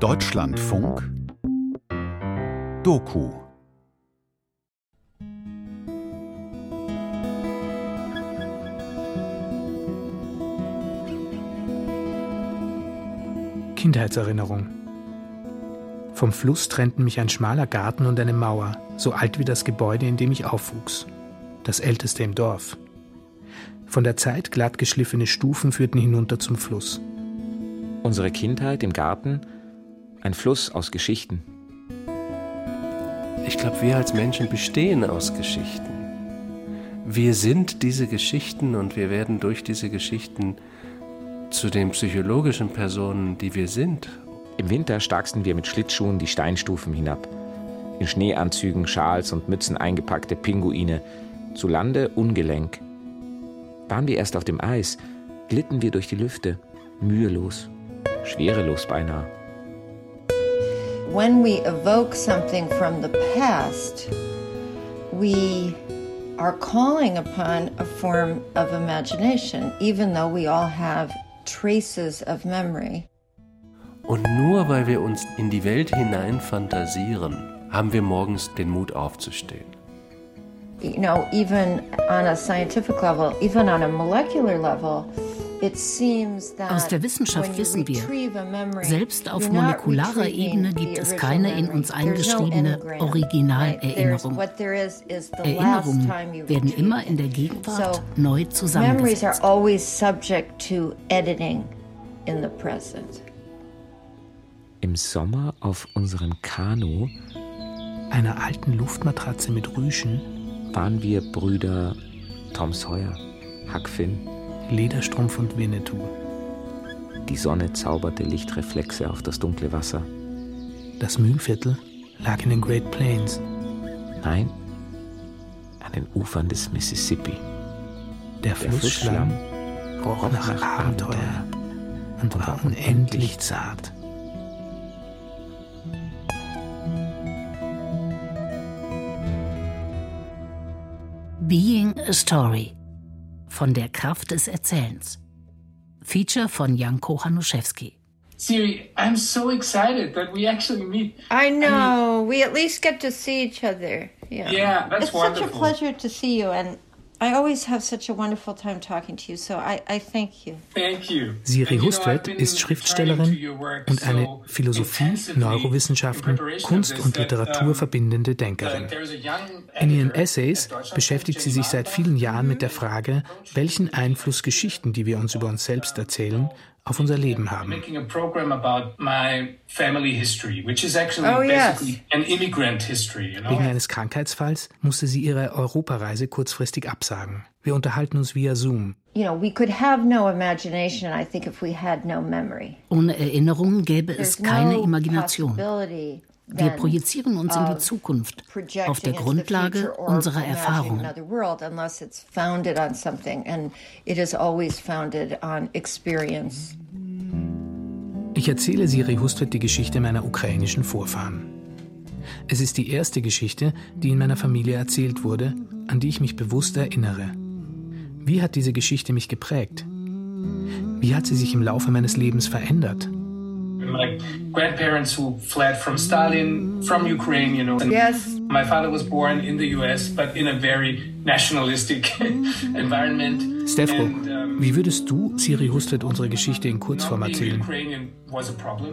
Deutschlandfunk Doku Kindheitserinnerung. Vom Fluss trennten mich ein schmaler Garten und eine Mauer, so alt wie das Gebäude, in dem ich aufwuchs, das älteste im Dorf. Von der Zeit glatt geschliffene Stufen führten hinunter zum Fluss. Unsere Kindheit im Garten, ein Fluss aus Geschichten. Ich glaube, wir als Menschen bestehen aus Geschichten. Wir sind diese Geschichten und wir werden durch diese Geschichten zu den psychologischen Personen, die wir sind. Im Winter starksten wir mit Schlittschuhen die Steinstufen hinab. In Schneeanzügen, Schals und Mützen eingepackte Pinguine. Zu Lande ungelenk. Waren wir erst auf dem Eis, glitten wir durch die Lüfte. Mühelos. Schwerelos beinahe. When we evoke something from the past, we are calling upon a form of imagination, even though we all have traces of memory. Und nur weil wir uns in die Welt hinein fantasieren, haben wir morgens den Mut aufzustehen. You know, even on a scientific level, even on a molecular level, aus der Wissenschaft wissen wir, selbst auf molekularer Ebene gibt es keine in uns eingeschriebene Originalerinnerung. Erinnerungen werden immer in der Gegenwart neu zusammengesetzt. Im Sommer auf unserem Kanu, einer alten Luftmatratze mit Rüschen, waren wir Brüder Tom Sawyer, Huck Finn Lederstrumpf und Winnetou. Die Sonne zauberte Lichtreflexe auf das dunkle Wasser. Das Mühlviertel lag in den Great Plains. Nein, an den Ufern des Mississippi. Der, Der Flussschlamm roch nach, nach Abenteuer, Abenteuer und war unendlich zart. Being a Story von der Kraft des Erzählens. Feature von Janko Hanuszewski. Siri, I'm so excited that we actually meet. I know. I mean, we at least get to see each other. Yeah, yeah that's it's wonderful. It's such a pleasure to see you, and I always have such a wonderful time talking to you, so I, I thank you. Thank you. Siri Hustvedt ist Schriftstellerin und eine Philosophie, Neurowissenschaften, Kunst und Literatur verbindende Denkerin. In ihren Essays beschäftigt sie sich seit vielen Jahren mit der Frage, welchen Einfluss Geschichten, die wir uns über uns selbst erzählen, auf unser Leben haben. Oh, Wegen eines Krankheitsfalls musste sie ihre Europareise kurzfristig absagen. Wir unterhalten uns via Zoom. Ohne Erinnerungen gäbe es keine Imagination. Wir projizieren uns in die Zukunft auf der Grundlage unserer Erfahrungen. Ich erzähle Siri Hustvedt die Geschichte meiner ukrainischen Vorfahren. Es ist die erste Geschichte, die in meiner Familie erzählt wurde, an die ich mich bewusst erinnere. Wie hat diese Geschichte mich geprägt? Wie hat sie sich im Laufe meines Lebens verändert? My grandparents who fled from Stalin, from Ukraine, you know. yes. My father was born in the US, but in a very nationalistic environment. Stefko, um, wie würdest du, Siri Hustet, unsere Geschichte in Kurzform erzählen?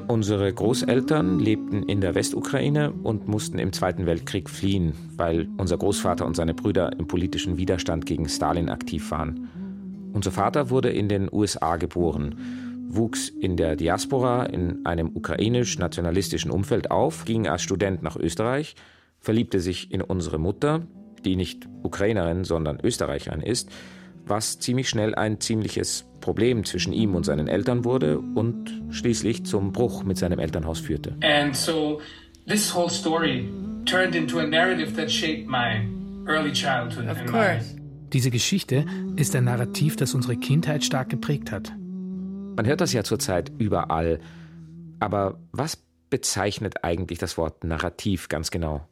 Unsere Großeltern lebten in der Westukraine und mussten im Zweiten Weltkrieg fliehen, weil unser Großvater und seine Brüder im politischen Widerstand gegen Stalin aktiv waren. Unser Vater wurde in den USA geboren wuchs in der Diaspora in einem ukrainisch-nationalistischen Umfeld auf, ging als Student nach Österreich, verliebte sich in unsere Mutter, die nicht Ukrainerin, sondern Österreicherin ist, was ziemlich schnell ein ziemliches Problem zwischen ihm und seinen Eltern wurde und schließlich zum Bruch mit seinem Elternhaus führte. And so this whole story turned into a narrative that shaped my early childhood. Of course. Diese Geschichte ist ein Narrativ, das unsere Kindheit stark geprägt hat. Man hört das ja zurzeit überall. Aber was bezeichnet eigentlich das Wort Narrativ ganz genau?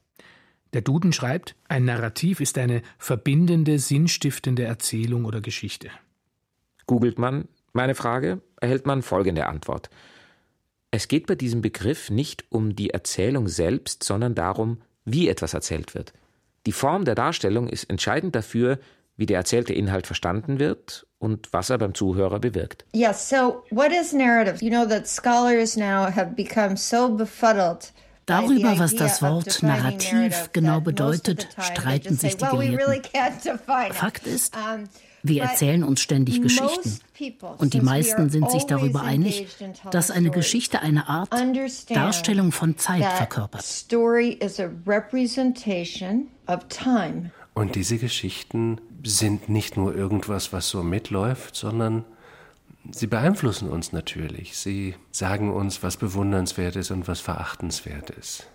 Der Duden schreibt, ein Narrativ ist eine verbindende, sinnstiftende Erzählung oder Geschichte. Googelt man meine Frage, erhält man folgende Antwort. Es geht bei diesem Begriff nicht um die Erzählung selbst, sondern darum, wie etwas erzählt wird. Die Form der Darstellung ist entscheidend dafür, wie der erzählte Inhalt verstanden wird und was er beim Zuhörer bewirkt. Yes, so what is narrative? You know that scholars now have become so befuddled Darüber, was das Wort Narrativ genau bedeutet, streiten sich die Gelehrten. Fakt ist, wir erzählen uns ständig Geschichten. Und die meisten sind sich darüber einig, dass eine Geschichte eine Art Darstellung von Zeit verkörpert. Und diese Geschichten sind nicht nur irgendwas, was so mitläuft, sondern sie beeinflussen uns natürlich. Sie sagen uns, was bewundernswert ist und was verachtenswert ist.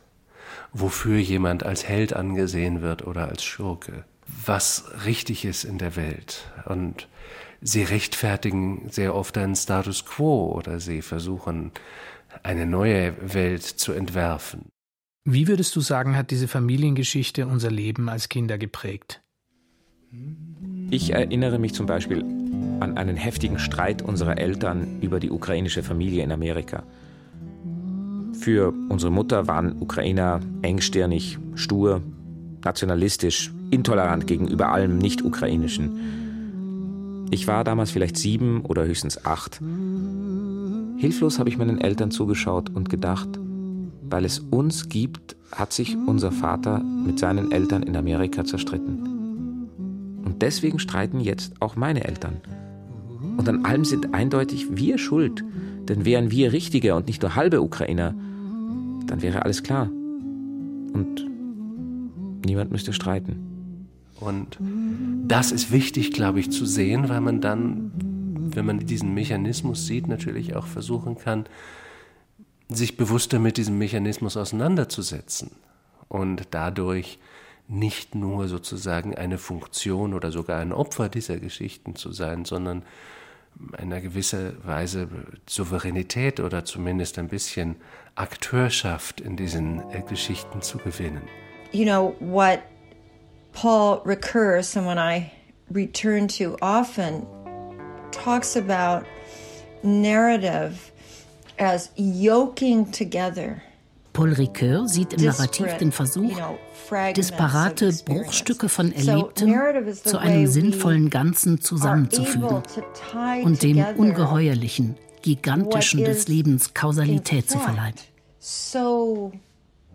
Wofür jemand als Held angesehen wird oder als Schurke was richtig ist in der Welt. Und sie rechtfertigen sehr oft einen Status quo oder sie versuchen, eine neue Welt zu entwerfen. Wie würdest du sagen, hat diese Familiengeschichte unser Leben als Kinder geprägt? Ich erinnere mich zum Beispiel an einen heftigen Streit unserer Eltern über die ukrainische Familie in Amerika. Für unsere Mutter waren Ukrainer engstirnig, stur, nationalistisch, intolerant gegenüber allem Nicht-Ukrainischen. Ich war damals vielleicht sieben oder höchstens acht. Hilflos habe ich meinen Eltern zugeschaut und gedacht, weil es uns gibt, hat sich unser Vater mit seinen Eltern in Amerika zerstritten. Und deswegen streiten jetzt auch meine Eltern. Und an allem sind eindeutig wir schuld. Denn wären wir richtige und nicht nur halbe Ukrainer, dann wäre alles klar. Und niemand müsste streiten. Und das ist wichtig, glaube ich, zu sehen, weil man dann, wenn man diesen Mechanismus sieht, natürlich auch versuchen kann, sich bewusster mit diesem Mechanismus auseinanderzusetzen und dadurch nicht nur sozusagen eine Funktion oder sogar ein Opfer dieser Geschichten zu sein, sondern einer gewisser Weise Souveränität oder zumindest ein bisschen Akteurschaft in diesen äh, Geschichten zu gewinnen. You know what Paul Ricoeur, someone I return to often, talks about narrative as yoking together. Paul Ricoeur sieht im Narrativ den Versuch, disparate Bruchstücke von Erlebtem zu einem sinnvollen Ganzen zusammenzufügen und dem Ungeheuerlichen, Gigantischen des Lebens Kausalität zu verleihen.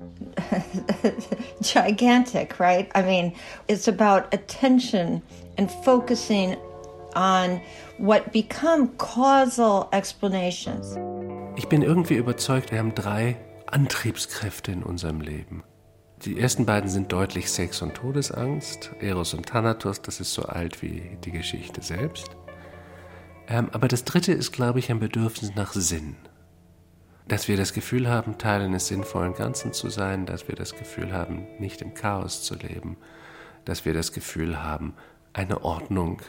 gigantic, right? I mean, it's about attention and focusing on what become causal explanations. Ich bin irgendwie überzeugt, wir haben drei Antriebskräfte in unserem Leben. Die ersten beiden sind deutlich Sex und Todesangst, Eros und Thanatos, das ist so alt wie die Geschichte selbst. Ähm, aber das dritte ist, glaube ich, ein Bedürfnis nach Sinn dass wir das Gefühl haben, Teil eines sinnvollen Ganzen zu sein, dass wir das Gefühl haben, nicht im Chaos zu leben, dass wir das Gefühl haben, eine Ordnung,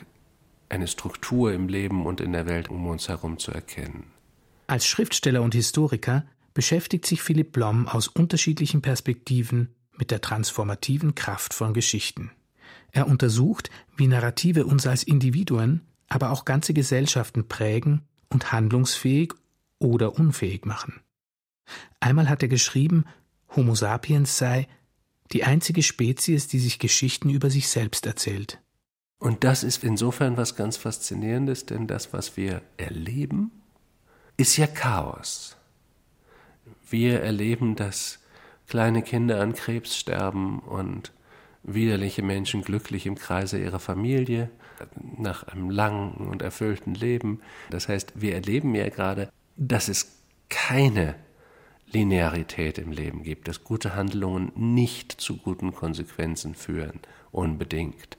eine Struktur im Leben und in der Welt um uns herum zu erkennen. Als Schriftsteller und Historiker beschäftigt sich Philipp Blom aus unterschiedlichen Perspektiven mit der transformativen Kraft von Geschichten. Er untersucht, wie Narrative uns als Individuen, aber auch ganze Gesellschaften prägen und handlungsfähig oder unfähig machen. Einmal hat er geschrieben, Homo sapiens sei die einzige Spezies, die sich Geschichten über sich selbst erzählt. Und das ist insofern was ganz Faszinierendes, denn das, was wir erleben, ist ja Chaos. Wir erleben, dass kleine Kinder an Krebs sterben und widerliche Menschen glücklich im Kreise ihrer Familie nach einem langen und erfüllten Leben. Das heißt, wir erleben ja gerade dass es keine Linearität im Leben gibt, dass gute Handlungen nicht zu guten Konsequenzen führen, unbedingt,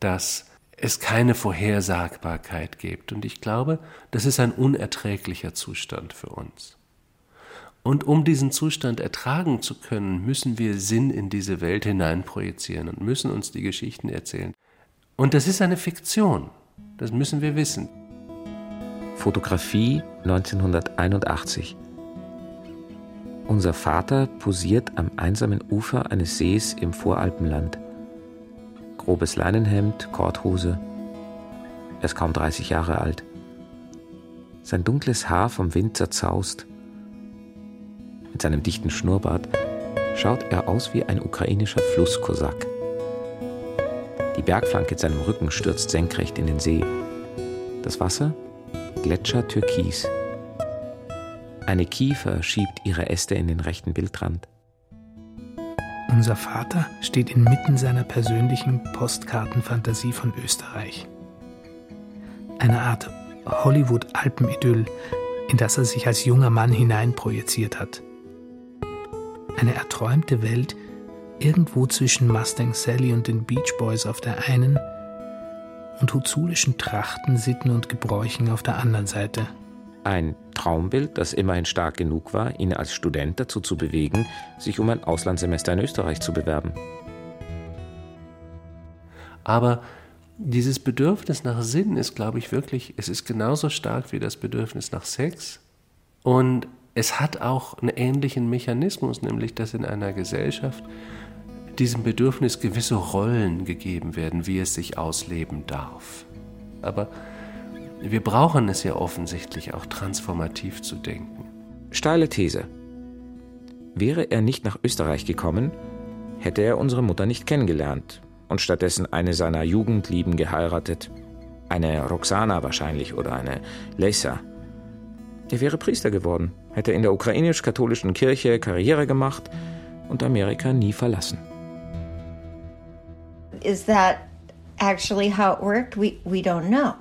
dass es keine Vorhersagbarkeit gibt. Und ich glaube, das ist ein unerträglicher Zustand für uns. Und um diesen Zustand ertragen zu können, müssen wir Sinn in diese Welt hineinprojizieren und müssen uns die Geschichten erzählen. Und das ist eine Fiktion, das müssen wir wissen. Fotografie 1981. Unser Vater posiert am einsamen Ufer eines Sees im Voralpenland. Grobes Leinenhemd, Korthose. Er ist kaum 30 Jahre alt. Sein dunkles Haar vom Wind zerzaust. Mit seinem dichten Schnurrbart, schaut er aus wie ein ukrainischer Flusskosak. Die Bergflanke in seinem Rücken stürzt senkrecht in den See. Das Wasser? Gletscher türkis. Eine Kiefer schiebt ihre Äste in den rechten Bildrand. Unser Vater steht inmitten seiner persönlichen Postkartenfantasie von Österreich. Eine Art Hollywood-Alpenidyll, in das er sich als junger Mann hineinprojiziert hat. Eine erträumte Welt irgendwo zwischen Mustang Sally und den Beach Boys auf der einen und huzulischen Trachten, Sitten und Gebräuchen auf der anderen Seite. Ein Traumbild, das immerhin stark genug war, ihn als Student dazu zu bewegen, sich um ein Auslandssemester in Österreich zu bewerben. Aber dieses Bedürfnis nach Sinn ist, glaube ich, wirklich, es ist genauso stark wie das Bedürfnis nach Sex. Und es hat auch einen ähnlichen Mechanismus, nämlich dass in einer Gesellschaft diesem Bedürfnis gewisse Rollen gegeben werden, wie es sich ausleben darf. Aber wir brauchen es ja offensichtlich auch transformativ zu denken. Steile These. Wäre er nicht nach Österreich gekommen, hätte er unsere Mutter nicht kennengelernt und stattdessen eine seiner Jugendlieben geheiratet. Eine Roxana wahrscheinlich oder eine Leysa. Er wäre Priester geworden, hätte in der ukrainisch-katholischen Kirche Karriere gemacht und Amerika nie verlassen. Is that actually how it worked? We, we don't know.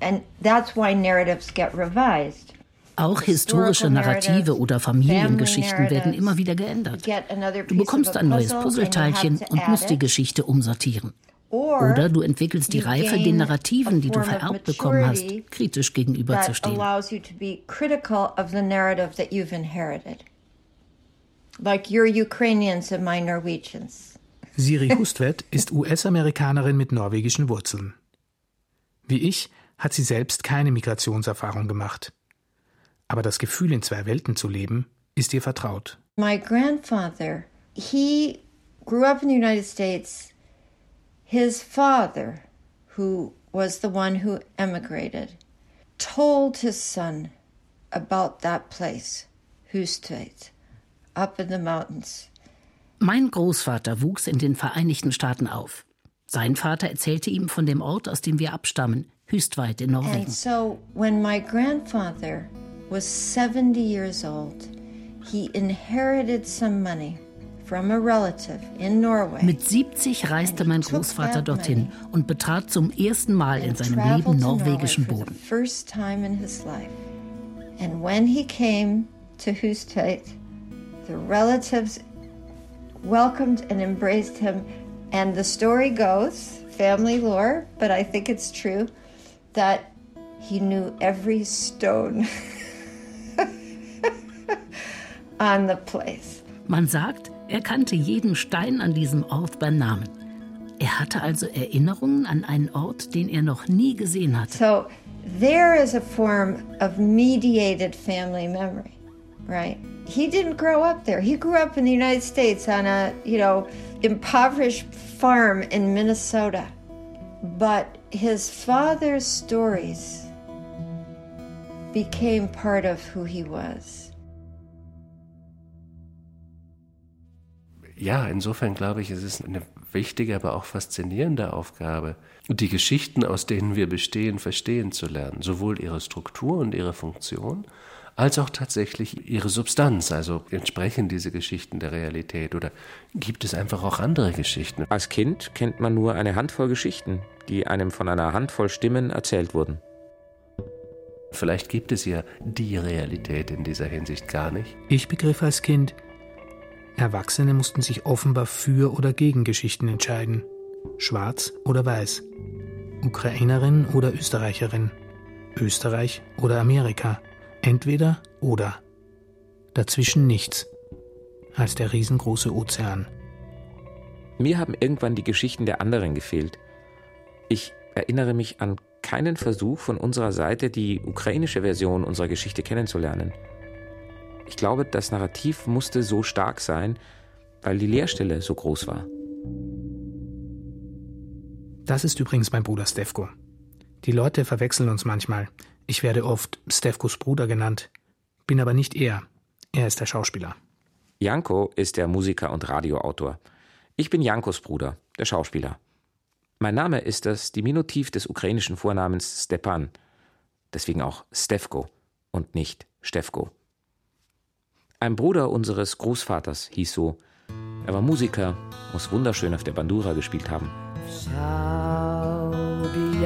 And that's why narratives get revised. Auch historische Narrative oder Familiengeschichten werden immer wieder geändert. Du bekommst ein neues Puzzleteilchen und musst die Geschichte umsortieren. Oder du entwickelst die Reife, den Narrativen, die du vererbt bekommen hast, kritisch gegenüberzustehen. Siri Hustvedt ist US-Amerikanerin mit norwegischen Wurzeln. Wie ich hat sie selbst keine Migrationserfahrung gemacht. Aber das Gefühl, in zwei Welten zu leben, ist ihr vertraut. My grandfather, he grew up in the United States. His father, who was the one who emigrated, told his son about that place, Hustvedt, up in the mountains. Mein Großvater wuchs in den Vereinigten Staaten auf. Sein Vater erzählte ihm von dem Ort, aus dem wir abstammen, Hüstweit in Norwegen. And so when my grandfather was 70 years old, he inherited some money Mit 70 reiste mein Großvater dorthin und betrat zum ersten Mal in seinem Leben norwegischen Boden. First time in his life. And when he came to Hustvedt, the relatives welcomed and embraced him. And the story goes, family lore, but I think it's true, that he knew every stone on the place. Man sagt, er kannte jeden Stein an diesem Ort beim Namen. Er hatte also Erinnerungen an einen Ort, den er noch nie gesehen hatte. So there is a form of mediated family memory, right? He didn't grow up there. He grew up in the United States on a, you know, impoverished farm in Minnesota. But his father's stories became part of who he was. Ja, insofern glaube ich, es ist eine wichtige, aber auch faszinierende Aufgabe, die Geschichten, aus denen wir bestehen, verstehen zu lernen. Sowohl ihre Struktur und ihre Funktion, als auch tatsächlich ihre Substanz. Also entsprechen diese Geschichten der Realität oder gibt es einfach auch andere Geschichten? Als Kind kennt man nur eine Handvoll Geschichten, die einem von einer Handvoll Stimmen erzählt wurden. Vielleicht gibt es ja die Realität in dieser Hinsicht gar nicht. Ich begriff als Kind, Erwachsene mussten sich offenbar für oder gegen Geschichten entscheiden. Schwarz oder weiß. Ukrainerin oder Österreicherin. Österreich oder Amerika. Entweder oder. Dazwischen nichts. Als der riesengroße Ozean. Mir haben irgendwann die Geschichten der anderen gefehlt. Ich erinnere mich an keinen Versuch von unserer Seite, die ukrainische Version unserer Geschichte kennenzulernen. Ich glaube, das Narrativ musste so stark sein, weil die Leerstelle so groß war. Das ist übrigens mein Bruder Stefko. Die Leute verwechseln uns manchmal. Ich werde oft Stefkos Bruder genannt, bin aber nicht er. Er ist der Schauspieler. Janko ist der Musiker und Radioautor. Ich bin Jankos Bruder, der Schauspieler. Mein Name ist das Diminutiv des ukrainischen Vornamens Stepan, deswegen auch Stefko und nicht Stefko. Ein Bruder unseres Großvaters hieß so. Er war Musiker, muss wunderschön auf der Bandura gespielt haben. Wenn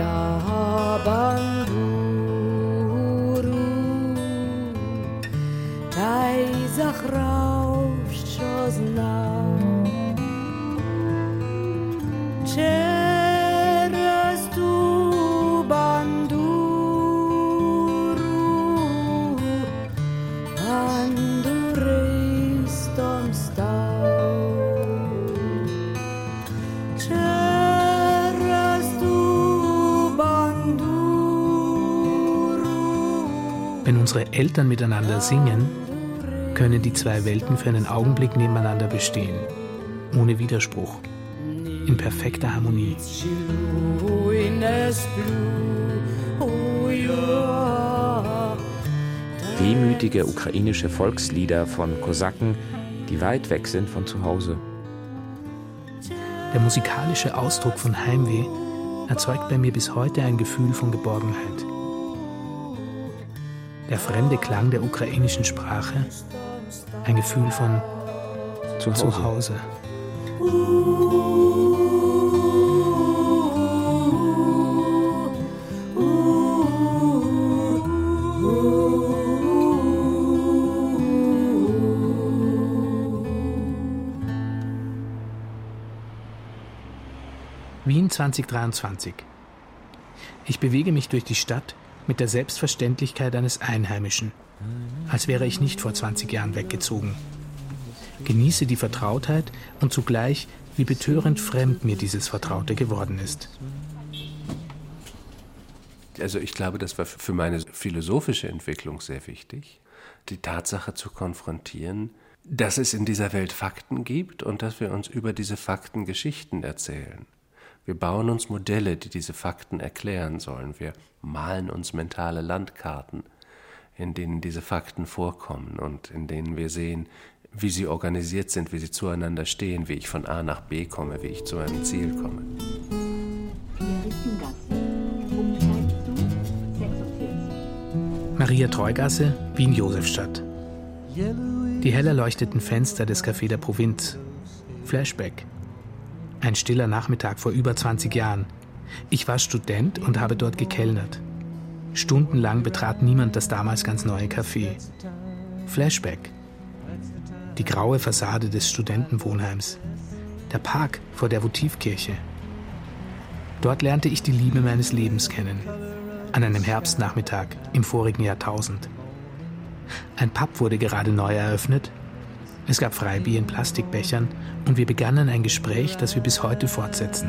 unsere Eltern miteinander singen, können die zwei Welten für einen Augenblick nebeneinander bestehen, ohne Widerspruch, in perfekter Harmonie. Wehmütige ukrainische Volkslieder von Kosaken, die weit weg sind von zu Hause. Der musikalische Ausdruck von Heimweh erzeugt bei mir bis heute ein Gefühl von Geborgenheit. Der fremde Klang der ukrainischen Sprache, ein Gefühl von Zuhause. Zuhause. Wien 2023. Ich bewege mich durch die Stadt mit der Selbstverständlichkeit eines Einheimischen, als wäre ich nicht vor 20 Jahren weggezogen. Genieße die Vertrautheit und zugleich, wie betörend fremd mir dieses Vertraute geworden ist. Also ich glaube, das war für meine philosophische Entwicklung sehr wichtig, die Tatsache zu konfrontieren, dass es in dieser Welt Fakten gibt und dass wir uns über diese Fakten Geschichten erzählen. Wir bauen uns Modelle, die diese Fakten erklären sollen. Wir malen uns mentale Landkarten, in denen diese Fakten vorkommen und in denen wir sehen, wie sie organisiert sind, wie sie zueinander stehen, wie ich von A nach B komme, wie ich zu einem Ziel komme. Maria Treugasse, Wien-Josefstadt. Die hell erleuchteten Fenster des Café der Provinz. Flashback. Ein stiller Nachmittag vor über 20 Jahren. Ich war Student und habe dort gekellnert. Stundenlang betrat niemand das damals ganz neue Café. Flashback. Die graue Fassade des Studentenwohnheims. Der Park vor der Votivkirche. Dort lernte ich die Liebe meines Lebens kennen. An einem Herbstnachmittag im vorigen Jahrtausend. Ein Pub wurde gerade neu eröffnet es gab Freibier in Plastikbechern und wir begannen ein Gespräch, das wir bis heute fortsetzen.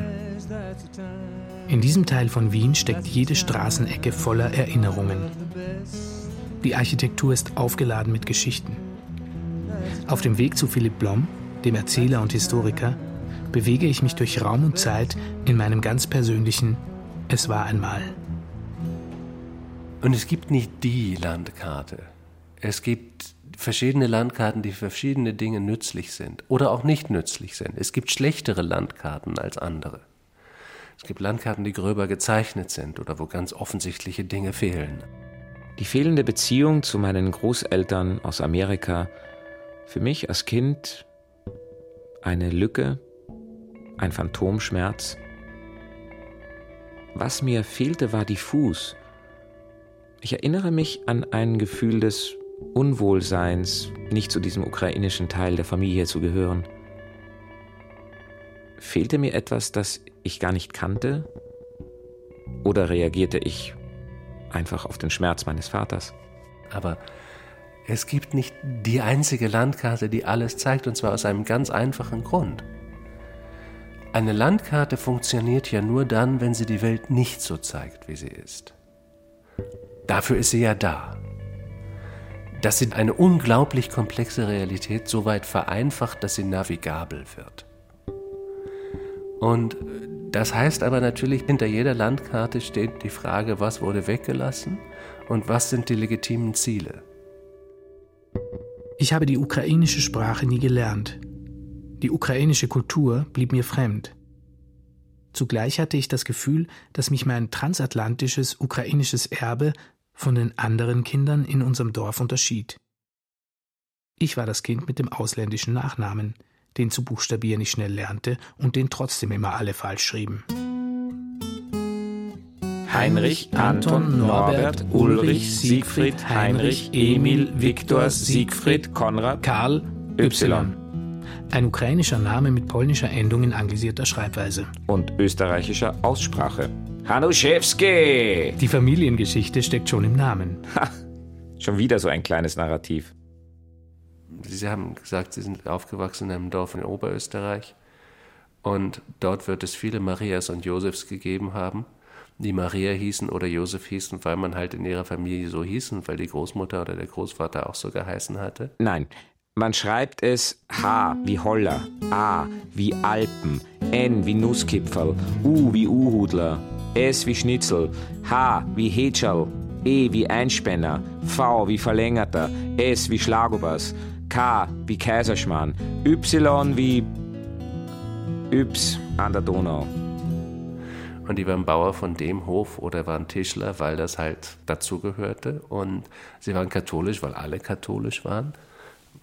In diesem Teil von Wien steckt jede Straßenecke voller Erinnerungen. Die Architektur ist aufgeladen mit Geschichten. Auf dem Weg zu Philipp Blom, dem Erzähler und Historiker, bewege ich mich durch Raum und Zeit in meinem ganz persönlichen Es war einmal. Und es gibt nicht die Landkarte. Es gibt verschiedene Landkarten, die für verschiedene Dinge nützlich sind oder auch nicht nützlich sind. Es gibt schlechtere Landkarten als andere. Es gibt Landkarten, die gröber gezeichnet sind oder wo ganz offensichtliche Dinge fehlen. Die fehlende Beziehung zu meinen Großeltern aus Amerika, für mich als Kind eine Lücke, ein Phantomschmerz. Was mir fehlte, war diffus. Ich erinnere mich an ein Gefühl des Unwohlseins, nicht zu diesem ukrainischen Teil der Familie zu gehören. Fehlte mir etwas, das ich gar nicht kannte? Oder reagierte ich einfach auf den Schmerz meines Vaters? Aber es gibt nicht die einzige Landkarte, die alles zeigt, und zwar aus einem ganz einfachen Grund. Eine Landkarte funktioniert ja nur dann, wenn sie die Welt nicht so zeigt, wie sie ist. Dafür ist sie ja da dass sie eine unglaublich komplexe Realität so weit vereinfacht, dass sie navigabel wird. Und das heißt aber natürlich, hinter jeder Landkarte steht die Frage, was wurde weggelassen und was sind die legitimen Ziele. Ich habe die ukrainische Sprache nie gelernt. Die ukrainische Kultur blieb mir fremd. Zugleich hatte ich das Gefühl, dass mich mein transatlantisches ukrainisches Erbe von den anderen Kindern in unserem Dorf unterschied. Ich war das Kind mit dem ausländischen Nachnamen, den zu buchstabieren ich schnell lernte und den trotzdem immer alle falsch schrieben. Heinrich, Anton, Norbert, Ulrich, Siegfried, Heinrich, Emil, Viktor, Siegfried, Konrad, Karl, Y. Ein ukrainischer Name mit polnischer Endung in anglisierter Schreibweise. Und österreichischer Aussprache. Hanuszewski! Die Familiengeschichte steckt schon im Namen. Ha, schon wieder so ein kleines Narrativ. Sie haben gesagt, Sie sind aufgewachsen in einem Dorf in Oberösterreich. Und dort wird es viele Marias und Josefs gegeben haben, die Maria hießen oder Josef hießen, weil man halt in ihrer Familie so hieß und weil die Großmutter oder der Großvater auch so geheißen hatte? Nein, man schreibt es H wie Holler, A wie Alpen, N wie Nusskipferl, U wie Uhudler, S wie Schnitzel, H wie Hetschel, E wie Einspänner, V wie Verlängerter, S wie Schlagobers, K wie Kaiserschmarrn, Y wie Yps an der Donau. Und die waren Bauer von dem Hof oder waren Tischler, weil das halt dazugehörte. Und sie waren katholisch, weil alle katholisch waren.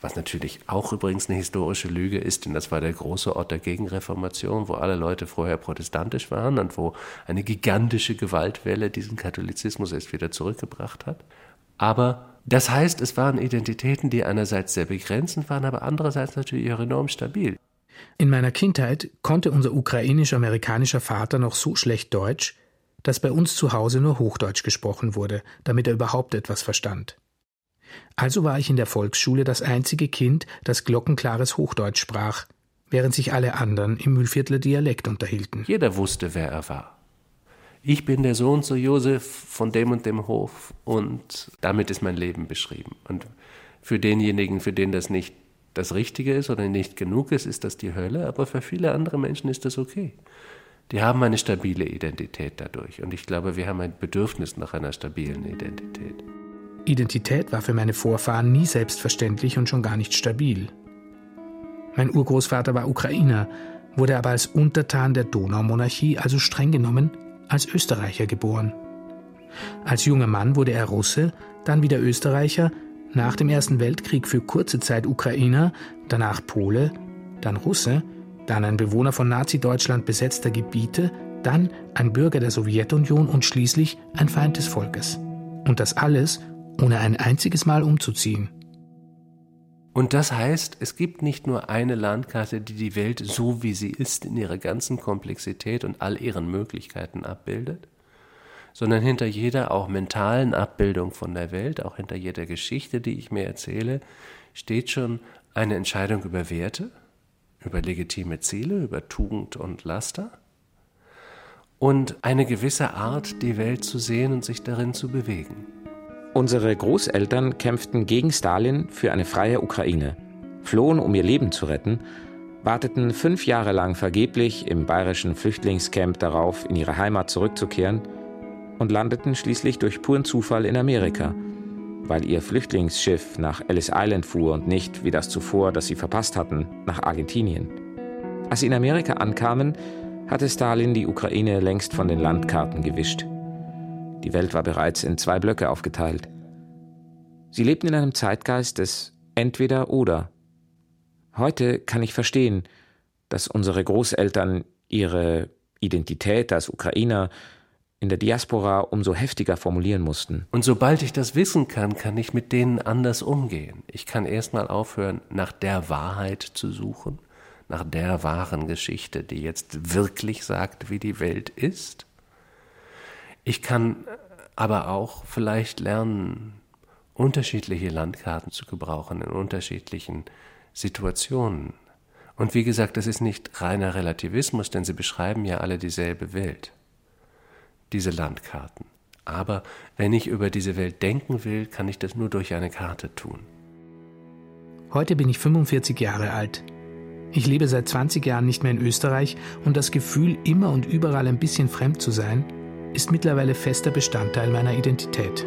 Was natürlich auch übrigens eine historische Lüge ist, denn das war der große Ort der Gegenreformation, wo alle Leute vorher protestantisch waren und wo eine gigantische Gewaltwelle diesen Katholizismus erst wieder zurückgebracht hat. Aber das heißt, es waren Identitäten, die einerseits sehr begrenzend waren, aber andererseits natürlich auch enorm stabil. In meiner Kindheit konnte unser ukrainisch-amerikanischer Vater noch so schlecht Deutsch, dass bei uns zu Hause nur Hochdeutsch gesprochen wurde, damit er überhaupt etwas verstand. Also war ich in der Volksschule das einzige Kind, das glockenklares Hochdeutsch sprach, während sich alle anderen im Mühlviertler Dialekt unterhielten. Jeder wusste, wer er war. Ich bin der Sohn zu Josef von dem und dem Hof und damit ist mein Leben beschrieben. Und für denjenigen, für den das nicht das Richtige ist oder nicht genug ist, ist das die Hölle, aber für viele andere Menschen ist das okay. Die haben eine stabile Identität dadurch und ich glaube, wir haben ein Bedürfnis nach einer stabilen Identität. Identität war für meine Vorfahren nie selbstverständlich und schon gar nicht stabil. Mein Urgroßvater war Ukrainer, wurde aber als Untertan der Donaumonarchie, also streng genommen als Österreicher geboren. Als junger Mann wurde er Russe, dann wieder Österreicher nach dem Ersten Weltkrieg für kurze Zeit Ukrainer, danach Pole, dann Russe, dann ein Bewohner von Nazi-Deutschland besetzter Gebiete, dann ein Bürger der Sowjetunion und schließlich ein Feind des Volkes. Und das alles, ohne ein einziges Mal umzuziehen. Und das heißt, es gibt nicht nur eine Landkarte, die die Welt so wie sie ist in ihrer ganzen Komplexität und all ihren Möglichkeiten abbildet, sondern hinter jeder auch mentalen Abbildung von der Welt, auch hinter jeder Geschichte, die ich mir erzähle, steht schon eine Entscheidung über Werte, über legitime Ziele, über Tugend und Laster und eine gewisse Art, die Welt zu sehen und sich darin zu bewegen. Unsere Großeltern kämpften gegen Stalin für eine freie Ukraine, flohen, um ihr Leben zu retten, warteten fünf Jahre lang vergeblich im bayerischen Flüchtlingscamp darauf, in ihre Heimat zurückzukehren und landeten schließlich durch puren Zufall in Amerika, weil ihr Flüchtlingsschiff nach Ellis Island fuhr und nicht, wie das zuvor, das sie verpasst hatten, nach Argentinien. Als sie in Amerika ankamen, hatte Stalin die Ukraine längst von den Landkarten gewischt. Die Welt war bereits in zwei Blöcke aufgeteilt. Sie lebten in einem Zeitgeist des Entweder oder. Heute kann ich verstehen, dass unsere Großeltern ihre Identität als Ukrainer in der Diaspora umso heftiger formulieren mussten. Und sobald ich das wissen kann, kann ich mit denen anders umgehen. Ich kann erstmal aufhören, nach der Wahrheit zu suchen, nach der wahren Geschichte, die jetzt wirklich sagt, wie die Welt ist. Ich kann aber auch vielleicht lernen, unterschiedliche Landkarten zu gebrauchen in unterschiedlichen Situationen. Und wie gesagt, das ist nicht reiner Relativismus, denn sie beschreiben ja alle dieselbe Welt diese Landkarten. Aber wenn ich über diese Welt denken will, kann ich das nur durch eine Karte tun. Heute bin ich 45 Jahre alt. Ich lebe seit 20 Jahren nicht mehr in Österreich und das Gefühl, immer und überall ein bisschen fremd zu sein, ist mittlerweile fester Bestandteil meiner Identität.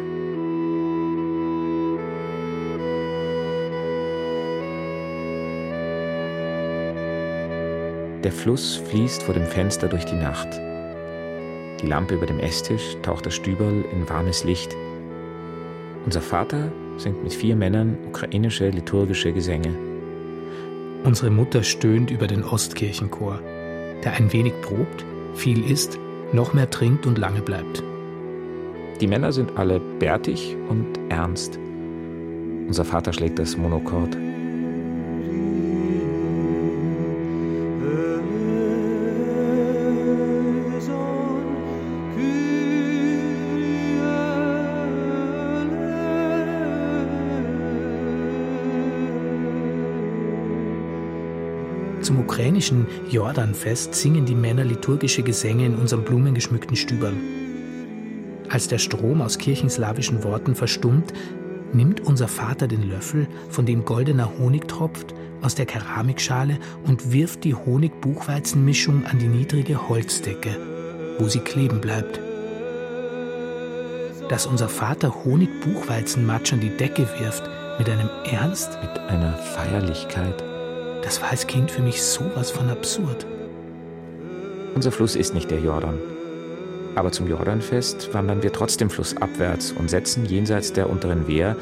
Der Fluss fließt vor dem Fenster durch die Nacht. Die Lampe über dem Esstisch taucht das Stüberl in warmes Licht. Unser Vater singt mit vier Männern ukrainische liturgische Gesänge. Unsere Mutter stöhnt über den Ostkirchenchor, der ein wenig probt, viel isst noch mehr trinkt und lange bleibt. Die Männer sind alle bärtig und ernst. Unser Vater schlägt das Monochord. Zum ukrainischen Jordanfest singen die Männer liturgische Gesänge in unserem blumengeschmückten Stübern. Als der Strom aus kirchenslawischen Worten verstummt, nimmt unser Vater den Löffel, von dem goldener Honig tropft, aus der Keramikschale und wirft die Honig-Buchweizen-Mischung an die niedrige Holzdecke, wo sie kleben bleibt. Dass unser Vater Honig-Buchweizen-Matsch an die Decke wirft, mit einem Ernst, mit einer Feierlichkeit, das war als Kind für mich sowas von absurd. Unser Fluss ist nicht der Jordan. Aber zum Jordanfest wandern wir trotzdem flussabwärts und setzen jenseits der unteren Wehr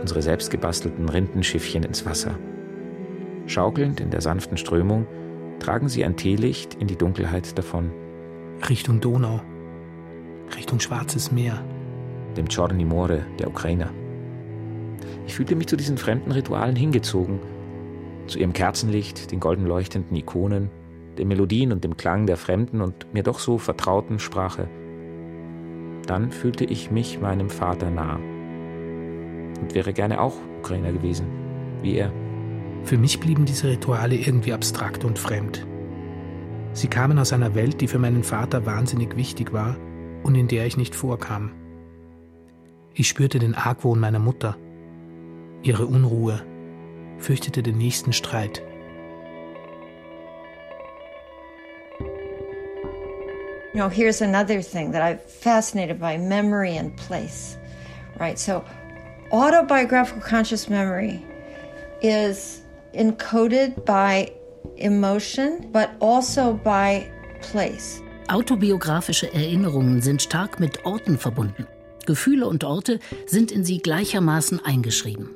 unsere selbstgebastelten Rindenschiffchen ins Wasser. Schaukelnd in der sanften Strömung tragen sie ein Teelicht in die Dunkelheit davon. Richtung Donau, Richtung Schwarzes Meer. Dem Chorny More der Ukrainer. Ich fühlte mich zu diesen fremden Ritualen hingezogen – zu ihrem Kerzenlicht, den golden leuchtenden Ikonen, den Melodien und dem Klang der fremden und mir doch so vertrauten Sprache. Dann fühlte ich mich meinem Vater nah und wäre gerne auch Ukrainer gewesen, wie er. Für mich blieben diese Rituale irgendwie abstrakt und fremd. Sie kamen aus einer Welt, die für meinen Vater wahnsinnig wichtig war und in der ich nicht vorkam. Ich spürte den Argwohn meiner Mutter, ihre Unruhe, fürchtete den nächsten Streit. You know, here's another thing that I'm fascinated by memory and place. Right? So, autobiographical conscious memory is encoded by emotion, but also by place. Autobiografische Erinnerungen sind stark mit Orten verbunden. Gefühle und Orte sind in sie gleichermaßen eingeschrieben.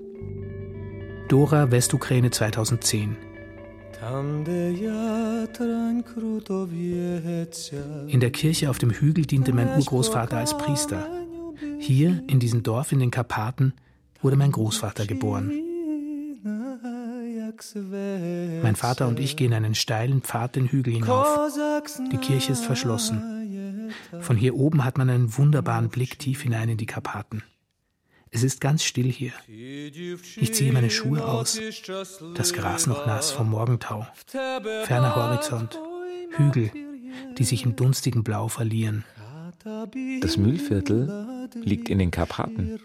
Dora Westukraine 2010. In der Kirche auf dem Hügel diente mein Urgroßvater als Priester. Hier, in diesem Dorf in den Karpaten, wurde mein Großvater geboren. Mein Vater und ich gehen einen steilen Pfad den Hügel hinauf. Die Kirche ist verschlossen. Von hier oben hat man einen wunderbaren Blick tief hinein in die Karpaten. Es ist ganz still hier. Ich ziehe meine Schuhe aus, das Gras noch nass vom Morgentau, ferner Horizont, Hügel, die sich im dunstigen Blau verlieren. Das Mühlviertel liegt in den Karpaten.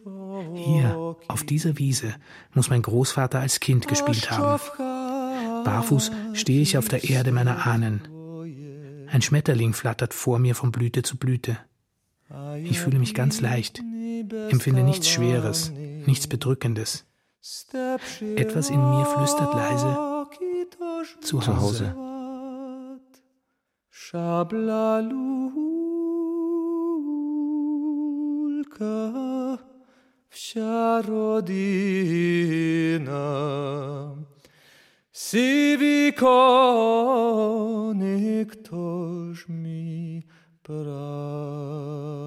Hier, auf dieser Wiese, muss mein Großvater als Kind gespielt haben. Barfuß stehe ich auf der Erde meiner Ahnen. Ein Schmetterling flattert vor mir von Blüte zu Blüte. Ich fühle mich ganz leicht, empfinde nichts Schweres, nichts Bedrückendes. Etwas in mir flüstert leise zu Hause. Вся родина, сиві кони, хто ж мій брат.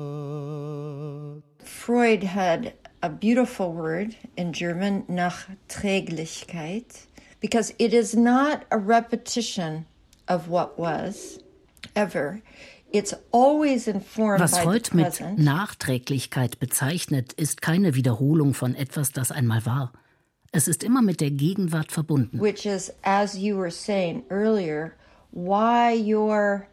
Freud had a beautiful word in German, Nachträglichkeit, because it is not a repetition of what was, ever. It's always informed Was Freud mit Nachträglichkeit bezeichnet, ist keine Wiederholung von etwas, das einmal war. Es ist immer mit der Gegenwart verbunden. Which is, as you were saying earlier, why your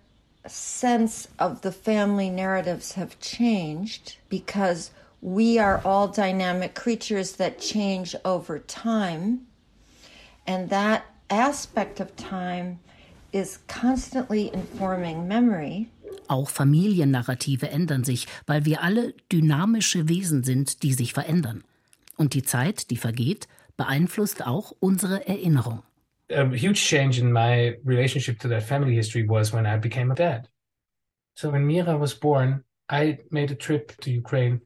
sense of the family narratives have changed because we are all dynamic creatures that change over time. And that aspect of time is constantly informing memory. Auch Familiennarrative ändern sich, weil wir alle dynamische Wesen sind, die sich verändern. Und die Zeit, die vergeht, beeinflusst auch unsere Erinnerung. a huge change in my relationship to that family history was when I became a dad. So when Mira was born, I made a trip to Ukraine,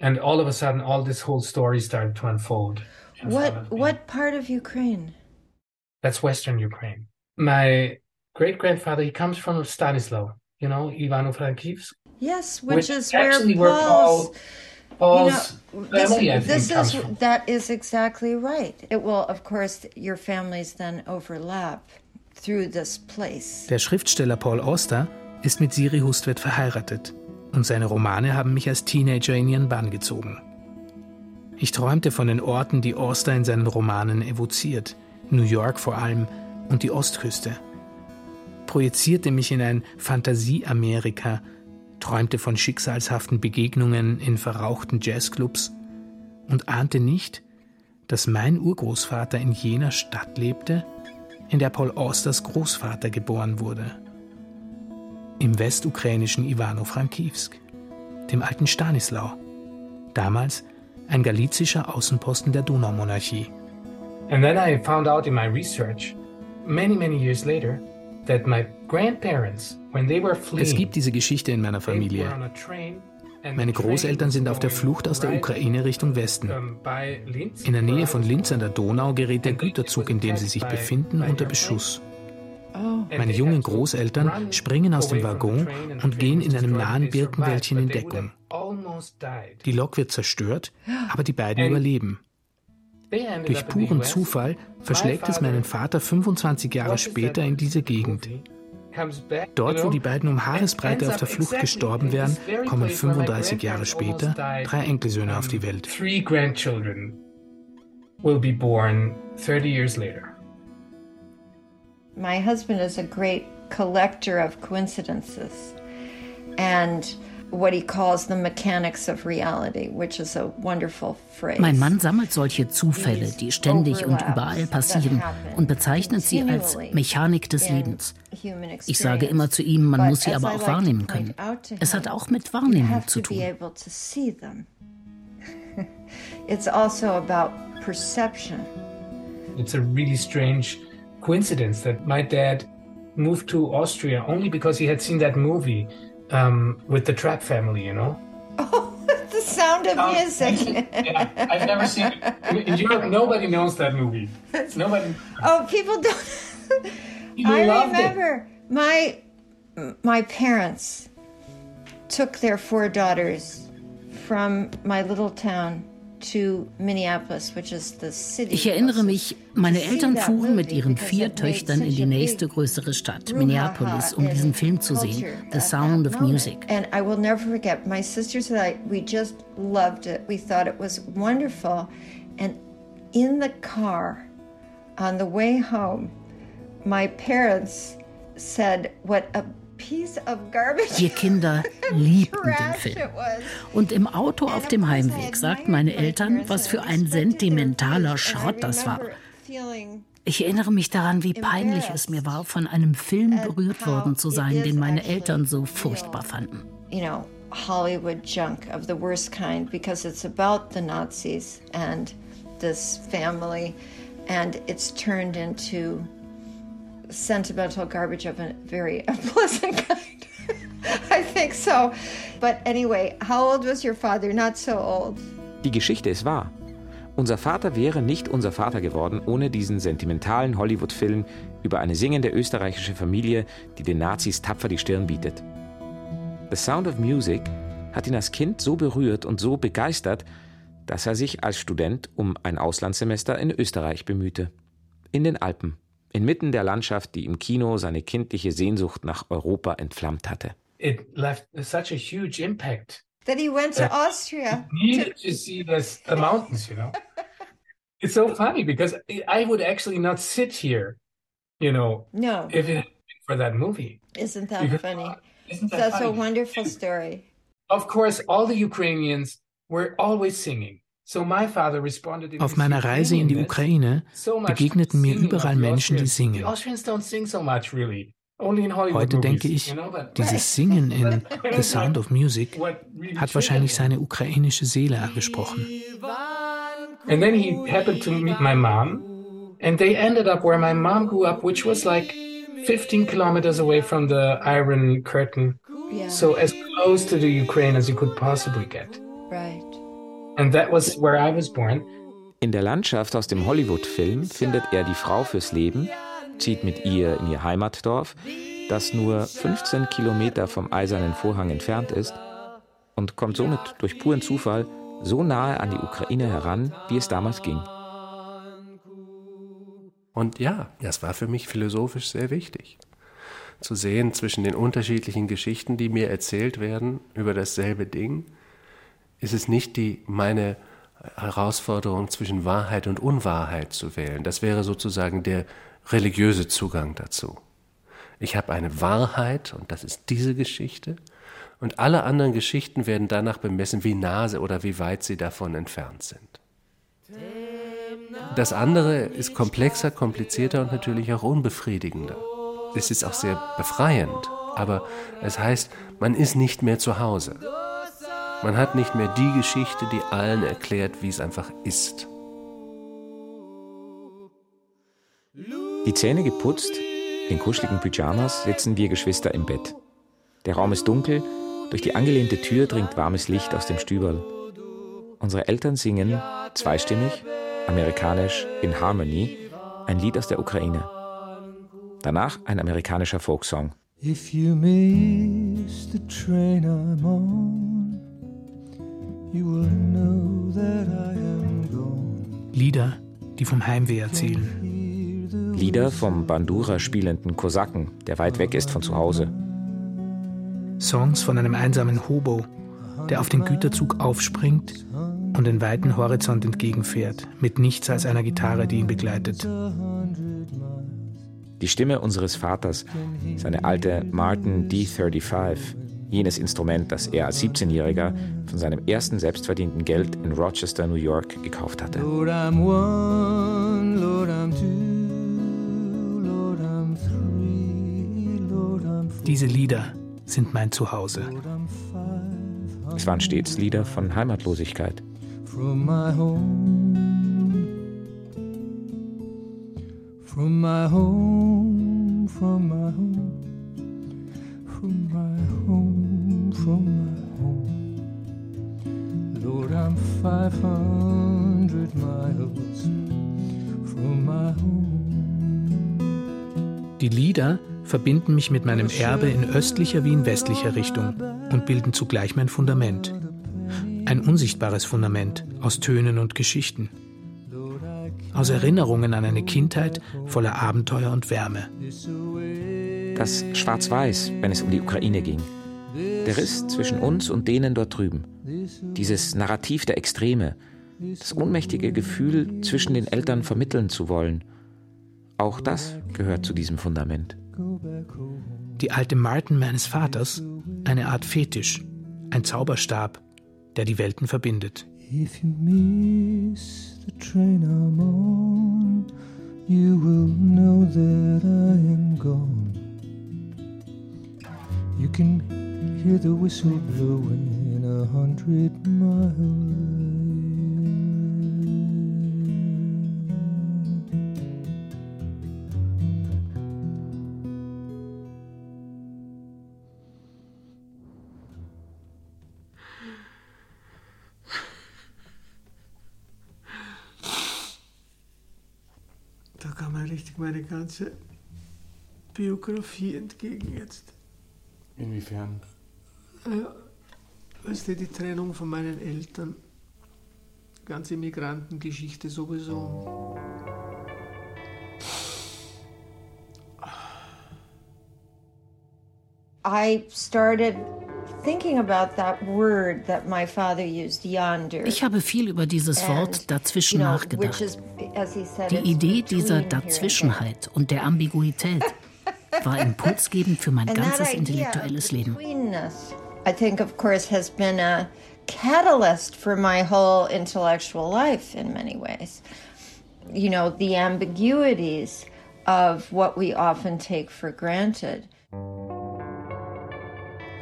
and all of a sudden, all this whole story started to unfold. What what part of Ukraine? That's Western Ukraine. My great grandfather, he comes from Stanislav, you know, Ivano-Frankivsk. Yes, which, which is where Paul's. Where Paul, Paul's you know, family, this, this is from. that is exactly right. It will, of course, your families then overlap through this place. Der Schriftsteller Paul Auster ist mit Siri Hustvedt verheiratet und seine Romane haben mich als Teenager in ihren Bann gezogen. Ich träumte von den Orten, die Auster in seinen Romanen evoziert, New York vor allem und die Ostküste. Projizierte mich in ein Fantasie-Amerika, träumte von schicksalshaften Begegnungen in verrauchten Jazzclubs und ahnte nicht, dass mein Urgroßvater in jener Stadt lebte, in der Paul Austers Großvater geboren wurde. Im westukrainischen Ivano-Frankivsk, dem alten Stanislau, damals ein galizischer Außenposten der Donaumonarchie. And then I found out in my research, many, many years later, that my grandparents, when they were fleeing, es gibt diese Geschichte in meiner Familie. Meine Großeltern sind auf der Flucht aus der Ukraine Richtung Westen. In der Nähe von Linz an der Donau gerät der Güterzug, in dem sie sich befinden, unter Beschuss. Oh. Meine jungen Großeltern springen aus dem Waggon und gehen in einem nahen Birkenwäldchen in Deckung. Die Lok wird zerstört, aber die beiden überleben. Durch puren Zufall verschlägt es meinen Vater 25 Jahre später in diese Gegend. Dort, wo die beiden um Haaresbreite auf der Flucht gestorben wären, kommen 35 Jahre später drei Enkelsöhne auf die Welt. My husband is a great collector of coincidences and what he calls the mechanics of reality, which is a wonderful phrase. Mein Mann sammelt solche Zufälle, die ständig und überall passieren und bezeichnet sie als Mechanik des Lebens. Ich sage immer zu ihm, man muss sie aber auch wahrnehmen können. Es hat auch mit Wahrnehmung zu tun. It's also about perception. It's a really strange coincidence that my dad moved to Austria only because he had seen that movie um, with the Trap family, you know? Oh, the sound of um, music. yeah, I've never seen it. In Europe, nobody knows that movie. Nobody. Oh, people don't. People I remember it. my my parents took their four daughters from my little town Ich erinnere mich, meine Eltern fuhren mit ihren vier Töchtern in die nächste größere Stadt, Minneapolis, um diesen Film zu sehen, The Sound of Music. And in the car, on the way home, my parents said what a wir Kinder liebten den Film. Und im Auto auf dem Heimweg sagten meine Eltern, was für ein sentimentaler Schrott das war. Ich erinnere mich daran, wie peinlich es mir war, von einem Film berührt worden zu sein, den meine Eltern so furchtbar fanden. Hollywood junk of the worst kind because it's about the Nazis and this family and it's turned into sentimental garbage of a very unpleasant kind. I think so. But anyway, how old was your father? Not so old. Die Geschichte ist wahr. Unser Vater wäre nicht unser Vater geworden ohne diesen sentimentalen Hollywood-Film über eine singende österreichische Familie, die den Nazis tapfer die Stirn bietet. The Sound of Music hat ihn als Kind so berührt und so begeistert, dass er sich als Student um ein Auslandssemester in Österreich bemühte. In den Alpen inmitten der Landschaft, die im Kino seine kindliche Sehnsucht nach Europa entflammt hatte. It left such a huge impact. That he went to Austria. He needed to see this, the mountains, you know. it's so funny because I would actually not sit here, you know, no, if it for that movie. Isn't that because, funny? Uh, isn't that That's funny? a wonderful story. Of course, all the Ukrainians were always singing. Auf meiner Reise in die Ukraine begegneten mir überall Menschen, die singen. Heute denke ich, dieses Singen in The Sound of Music hat wahrscheinlich seine ukrainische Seele angesprochen. And then he happened to meet my mom And they ended up where my mom grew up, which was like 15 kilometers away from the Iron Curtain. Yeah. So as close to the Ukraine as you could possibly get. Right. In der Landschaft aus dem Hollywood-Film findet er die Frau fürs Leben, zieht mit ihr in ihr Heimatdorf, das nur 15 Kilometer vom Eisernen Vorhang entfernt ist, und kommt somit durch puren Zufall so nahe an die Ukraine heran, wie es damals ging. Und ja, das war für mich philosophisch sehr wichtig. Zu sehen zwischen den unterschiedlichen Geschichten, die mir erzählt werden über dasselbe Ding, ist es nicht die meine Herausforderung zwischen Wahrheit und Unwahrheit zu wählen. Das wäre sozusagen der religiöse Zugang dazu. Ich habe eine Wahrheit und das ist diese Geschichte und alle anderen Geschichten werden danach bemessen, wie nah oder wie weit sie davon entfernt sind. Das andere ist komplexer, komplizierter und natürlich auch unbefriedigender. Es ist auch sehr befreiend, aber es heißt, man ist nicht mehr zu Hause. Man hat nicht mehr die Geschichte, die allen erklärt, wie es einfach ist. Die Zähne geputzt, in kuscheligen Pyjamas sitzen wir Geschwister im Bett. Der Raum ist dunkel, durch die angelehnte Tür dringt warmes Licht aus dem Stüberl. Unsere Eltern singen zweistimmig, amerikanisch in Harmony, ein Lied aus der Ukraine. Danach ein amerikanischer Folksong. If you miss the train I'm on Lieder, die vom Heimweh erzählen. Lieder vom Bandura spielenden Kosaken, der weit weg ist von zu Hause. Songs von einem einsamen Hobo, der auf den Güterzug aufspringt und den weiten Horizont entgegenfährt, mit nichts als einer Gitarre, die ihn begleitet. Die Stimme unseres Vaters, seine alte Martin D35, jenes Instrument, das er als 17-Jähriger von seinem ersten selbstverdienten Geld in Rochester, New York gekauft hatte. Diese Lieder sind mein Zuhause. Es waren stets Lieder von Heimatlosigkeit. From my home, from my home, from my home, from my home. Lord, I'm 500 miles from my home. Die Lieder verbinden mich mit meinem Erbe in östlicher wie in westlicher Richtung und bilden zugleich mein Fundament. Ein unsichtbares Fundament aus Tönen und Geschichten. Aus Erinnerungen an eine Kindheit voller Abenteuer und Wärme. Das Schwarz-Weiß, wenn es um die Ukraine ging. Der Riss zwischen uns und denen dort drüben. Dieses Narrativ der Extreme. Das ohnmächtige Gefühl, zwischen den Eltern vermitteln zu wollen. Auch das gehört zu diesem Fundament. Die alte Martin meines Vaters, eine Art Fetisch, ein Zauberstab, der die Welten verbindet. If you miss the train I'm on, you will know that I am gone. You can hear the whistle blowing a hundred miles. richtig meine ganze Biografie entgegen jetzt. Inwiefern? Ja, weißt du, die Trennung von meinen Eltern, ganze Migrantengeschichte sowieso. I started ich habe viel über dieses Wort dazwischen nachgedacht. Die Idee dieser Dazwischenheit und der Ambiguität war impulsgebend für mein ganzes intellektuelles Leben. I think, of course, has been a catalyst for my whole intellectual life in many ways. You know, the ambiguities of what we often take for granted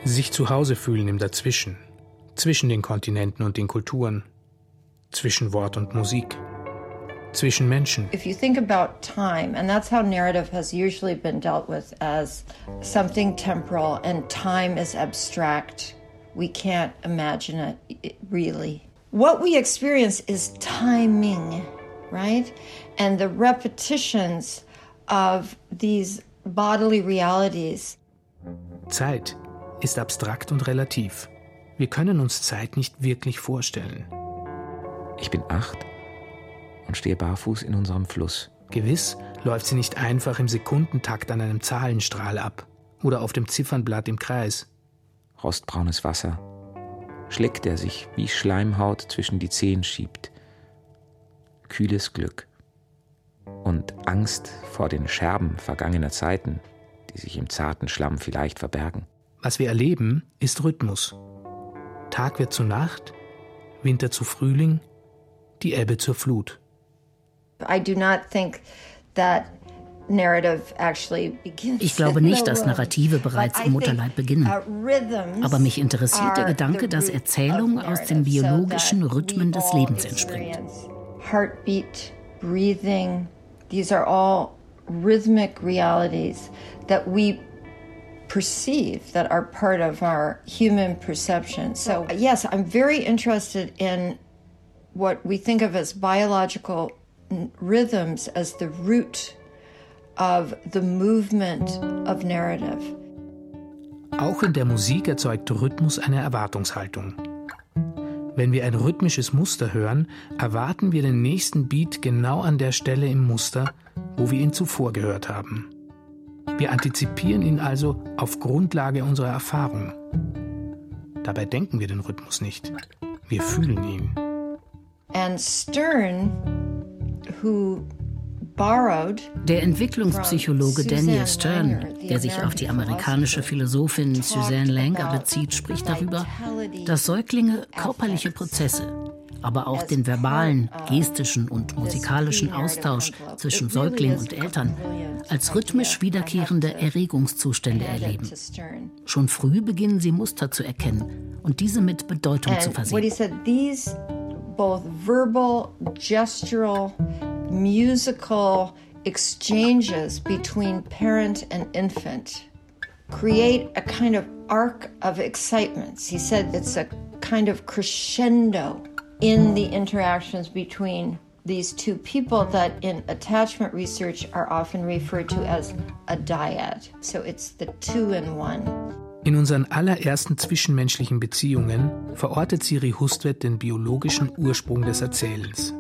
sich zu Hause fühlen im Dazwischen, zwischen den Kontinenten und den Kulturen, zwischen Wort und Musik. Zwischen Menschen. If you think about time, and that's how narrative has usually been dealt with as something temporal, and time is abstract. We can't imagine it really. What we experience is timing, right? And the repetitions of these bodily realities. Zeit ist abstrakt und relativ. Wir können uns Zeit nicht wirklich vorstellen. Ich bin acht und stehe barfuß in unserem Fluss. Gewiss läuft sie nicht einfach im Sekundentakt an einem Zahlenstrahl ab oder auf dem Ziffernblatt im Kreis. Rostbraunes Wasser. Schleck der sich wie Schleimhaut zwischen die Zehen schiebt. Kühles Glück. Und Angst vor den Scherben vergangener Zeiten, die sich im zarten Schlamm vielleicht verbergen. Was wir erleben, ist Rhythmus. Tag wird zu Nacht, Winter zu Frühling, die Ebbe zur Flut. Ich glaube nicht, dass Narrative bereits im Mutterleib beginnen. Uh, Aber mich interessiert der Gedanke, dass Erzählung aus den biologischen Rhythmen des Lebens entspringt. Heartbeat, breathing, these are all rhythmic realities that we perceive that are part of our human perception. So, yes, I'm very interested in what we think of as biological rhythms as the root of the movement of narrative. Auch in der Musik erzeugt Rhythmus eine Erwartungshaltung. Wenn wir ein rhythmisches Muster hören, erwarten wir den nächsten Beat genau an der Stelle im Muster, wo wir ihn zuvor gehört haben. Wir antizipieren ihn also auf Grundlage unserer Erfahrung. Dabei denken wir den Rhythmus nicht. Wir fühlen ihn. And Stern, der Entwicklungspsychologe Daniel Stern, der sich auf die amerikanische Philosophin Suzanne Langer bezieht, spricht darüber, dass Säuglinge körperliche Prozesse, aber auch den verbalen, gestischen und musikalischen Austausch zwischen Säugling und Eltern als rhythmisch wiederkehrende Erregungszustände erleben. Schon früh beginnen sie Muster zu erkennen und diese mit Bedeutung zu versehen. Both verbal, gestural, musical exchanges between parent and infant create a kind of arc of excitements. He said it's a kind of crescendo in the interactions between these two people that in attachment research are often referred to as a dyad. So it's the two in one. In unseren allerersten zwischenmenschlichen Beziehungen verortet Siri Hustvedt den biologischen Ursprung des Erzählens.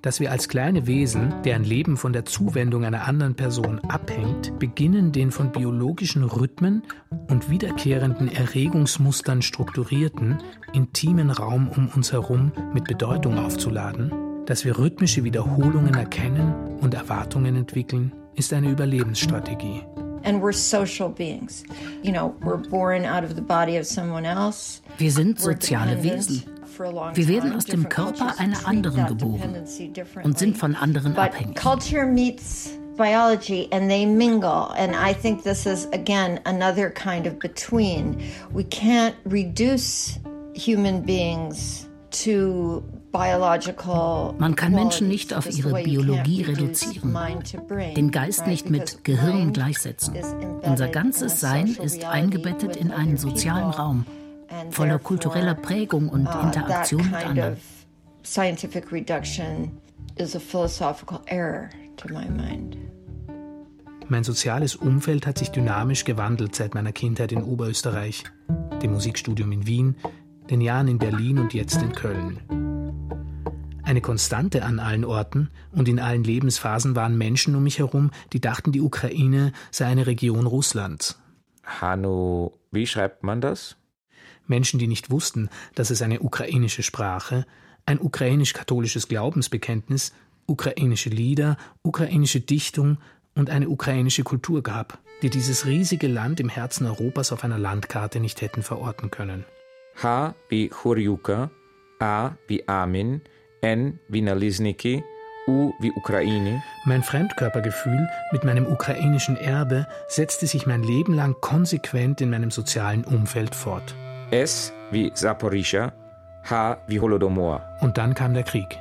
Dass wir als kleine Wesen, deren Leben von der Zuwendung einer anderen Person abhängt, beginnen, den von biologischen Rhythmen und wiederkehrenden Erregungsmustern strukturierten, intimen Raum um uns herum mit Bedeutung aufzuladen, dass wir rhythmische Wiederholungen erkennen und Erwartungen entwickeln, ist eine Überlebensstrategie. And we're social beings. You know, we're born out of the body of someone else. Wir sind soziale Wesen. Wir werden aus dem Körper einer anderen geboren und sind von anderen abhängig. Culture meets biology and they mingle. And I think this is, again, another kind of between. We can't reduce human beings to man kann Menschen nicht auf ihre Biologie reduzieren, den Geist nicht mit Gehirn gleichsetzen. Unser ganzes Sein ist eingebettet in einen sozialen Raum, voller kultureller Prägung und uh, Interaktion mit anderen. Scientific reduction is a philosophical error to my mind. Mein soziales Umfeld hat sich dynamisch gewandelt seit meiner Kindheit in Oberösterreich, dem Musikstudium in Wien, den Jahren in Berlin und jetzt in Köln. Eine Konstante an allen Orten und in allen Lebensphasen waren Menschen um mich herum, die dachten, die Ukraine sei eine Region Russlands. Hanno, wie schreibt man das? Menschen, die nicht wussten, dass es eine ukrainische Sprache, ein ukrainisch-katholisches Glaubensbekenntnis, ukrainische Lieder, ukrainische Dichtung und eine ukrainische Kultur gab, die dieses riesige Land im Herzen Europas auf einer Landkarte nicht hätten verorten können. H wie Choryuka, A wie Amin, N wie Nalisniki, U wie Ukraine. Mein Fremdkörpergefühl mit meinem ukrainischen Erbe setzte sich mein Leben lang konsequent in meinem sozialen Umfeld fort. S wie H wie Holodomor. Und dann kam der Krieg.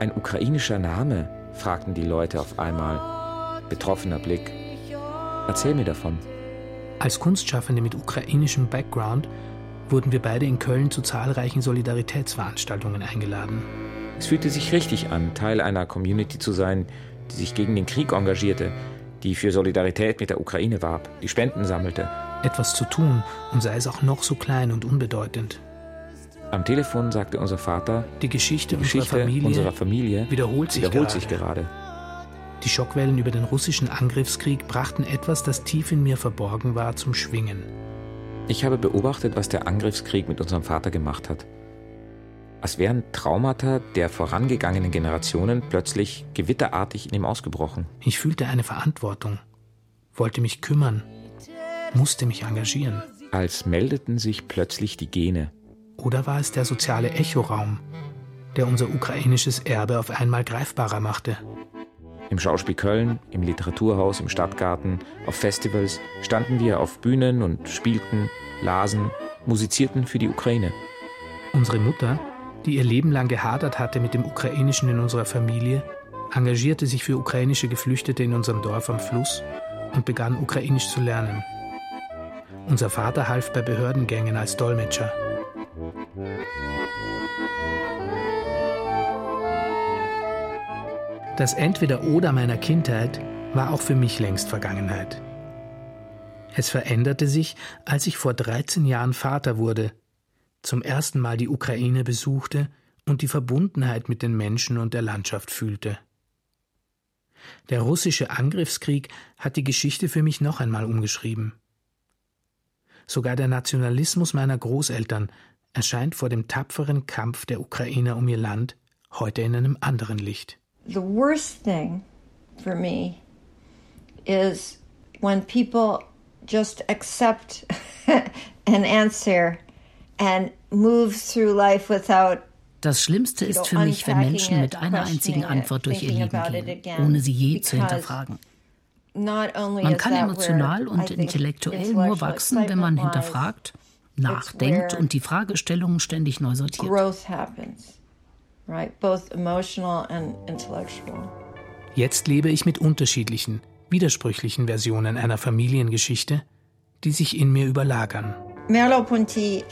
Ein ukrainischer Name? fragten die Leute auf einmal. Betroffener Blick. Erzähl mir davon. Als Kunstschaffende mit ukrainischem Background wurden wir beide in Köln zu zahlreichen Solidaritätsveranstaltungen eingeladen. Es fühlte sich richtig an, Teil einer Community zu sein, die sich gegen den Krieg engagierte, die für Solidarität mit der Ukraine warb, die Spenden sammelte. Etwas zu tun, und sei es auch noch so klein und unbedeutend. Am Telefon sagte unser Vater, die Geschichte, die Geschichte unserer, Familie unserer, Familie wiederholt, sich, wiederholt gerade. sich gerade. Die Schockwellen über den russischen Angriffskrieg brachten etwas, das tief in mir verborgen war, zum Schwingen. Ich habe beobachtet, was der Angriffskrieg mit unserem Vater gemacht hat. Als wären Traumata der vorangegangenen Generationen plötzlich gewitterartig in ihm ausgebrochen. Ich fühlte eine Verantwortung, wollte mich kümmern, musste mich engagieren. Als meldeten sich plötzlich die Gene. Oder war es der soziale Echoraum, der unser ukrainisches Erbe auf einmal greifbarer machte? Im Schauspiel Köln, im Literaturhaus, im Stadtgarten, auf Festivals standen wir auf Bühnen und spielten, lasen, musizierten für die Ukraine. Unsere Mutter, die ihr Leben lang gehadert hatte mit dem Ukrainischen in unserer Familie, engagierte sich für ukrainische Geflüchtete in unserem Dorf am Fluss und begann ukrainisch zu lernen. Unser Vater half bei Behördengängen als Dolmetscher. Das Entweder-Oder meiner Kindheit war auch für mich längst Vergangenheit. Es veränderte sich, als ich vor 13 Jahren Vater wurde, zum ersten Mal die Ukraine besuchte und die Verbundenheit mit den Menschen und der Landschaft fühlte. Der russische Angriffskrieg hat die Geschichte für mich noch einmal umgeschrieben. Sogar der Nationalismus meiner Großeltern erscheint vor dem tapferen Kampf der Ukrainer um ihr Land heute in einem anderen Licht. The worst thing for me is when people just accept an answer and move through life without das Schlimmste ist für mich, wenn Menschen mit einer einzigen Antwort durch ihr Leben gehen, ohne sie je zu hinterfragen. Man kann emotional und intellektuell nur wachsen, wenn man hinterfragt, nachdenkt und die Fragestellungen ständig neu sortiert. Jetzt lebe ich mit unterschiedlichen, widersprüchlichen Versionen einer Familiengeschichte, die sich in mir überlagern. Merleau-Ponty,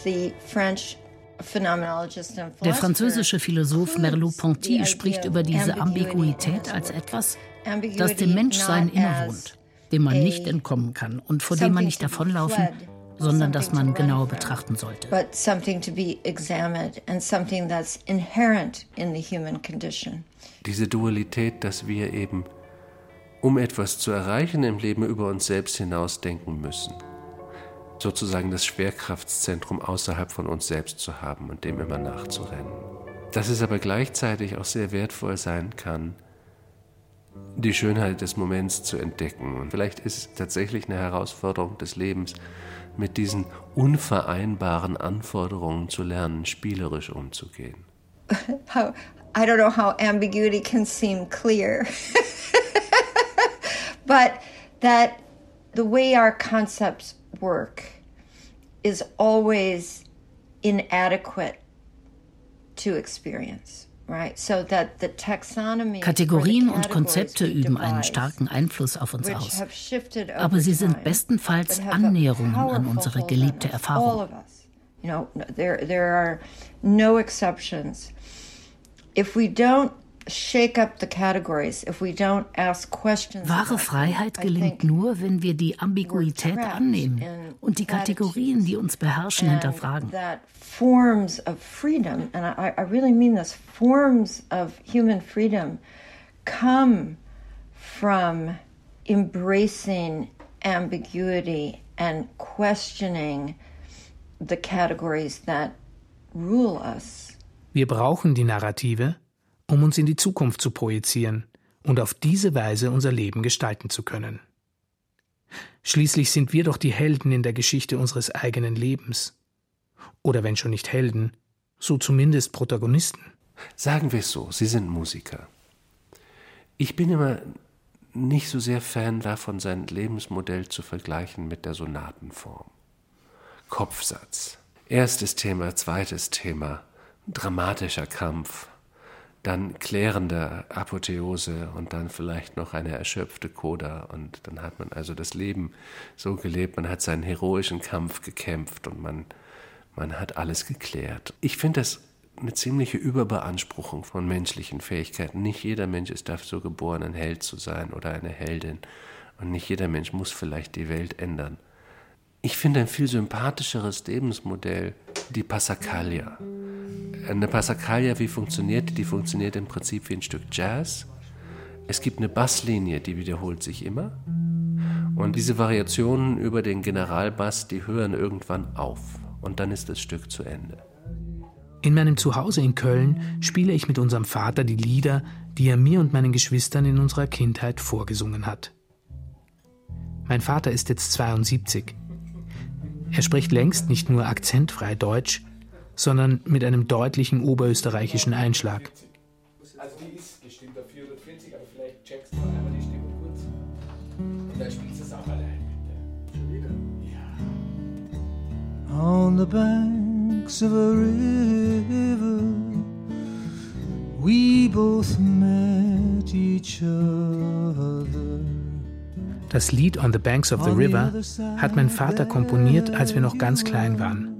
der französische Philosoph Merleau-Ponty spricht über diese Ambiguität als etwas, das dem Menschsein innewohnt, dem man nicht entkommen kann und vor dem man nicht davonlaufen, sondern das man genau betrachten sollte. Diese Dualität, dass wir eben, um etwas zu erreichen im Leben, über uns selbst hinausdenken müssen sozusagen das Schwerkraftzentrum außerhalb von uns selbst zu haben und dem immer nachzurennen. Dass es aber gleichzeitig auch sehr wertvoll sein kann, die Schönheit des Moments zu entdecken. Und vielleicht ist es tatsächlich eine Herausforderung des Lebens, mit diesen unvereinbaren Anforderungen zu lernen, spielerisch umzugehen. How, I don't know how ambiguity can seem clear, but that the way our concepts work is always inadequate to experience. Kategorien und Konzepte üben einen starken Einfluss auf uns aus, aber sie sind bestenfalls Annäherungen an unsere geliebte Erfahrung. There are no exceptions. If we don't Wahre Freiheit gelingt nur, wenn wir die Ambiguität annehmen und die Kategorien, die uns beherrschen, hinterfragen. Forms of freedom, and I, I really mean this, forms of human freedom come from embracing ambiguity and questioning the categories that rule us. Wir brauchen die Narrative, um uns in die Zukunft zu projizieren und auf diese Weise unser Leben gestalten zu können. Schließlich sind wir doch die Helden in der Geschichte unseres eigenen Lebens. Oder wenn schon nicht Helden, so zumindest Protagonisten. Sagen wir es so, Sie sind Musiker. Ich bin immer nicht so sehr Fan davon, sein Lebensmodell zu vergleichen mit der Sonatenform. Kopfsatz. Erstes Thema, zweites Thema, dramatischer Kampf, dann klärende Apotheose und dann vielleicht noch eine erschöpfte Coda. Und dann hat man also das Leben so gelebt, man hat seinen heroischen Kampf gekämpft und man, man hat alles geklärt. Ich finde das eine ziemliche Überbeanspruchung von menschlichen Fähigkeiten. Nicht jeder Mensch ist dafür so geboren, ein Held zu sein oder eine Heldin. Und nicht jeder Mensch muss vielleicht die Welt ändern. Ich finde ein viel sympathischeres Lebensmodell die Passacaglia. Eine Passacaglia, wie funktioniert die? Die funktioniert im Prinzip wie ein Stück Jazz. Es gibt eine Basslinie, die wiederholt sich immer. Und diese Variationen über den Generalbass, die hören irgendwann auf. Und dann ist das Stück zu Ende. In meinem Zuhause in Köln spiele ich mit unserem Vater die Lieder, die er mir und meinen Geschwistern in unserer Kindheit vorgesungen hat. Mein Vater ist jetzt 72. Er spricht längst nicht nur akzentfrei Deutsch, sondern mit einem deutlichen oberösterreichischen Einschlag. Also die ist gestimmt auf 440, aber vielleicht checkst du einmal die Stimme kurz. Und dann spielst du es auch allein, bitte. Schon wieder? Ja. On the banks of a river We both das Lied On the Banks of the River hat mein Vater komponiert, als wir noch ganz klein waren.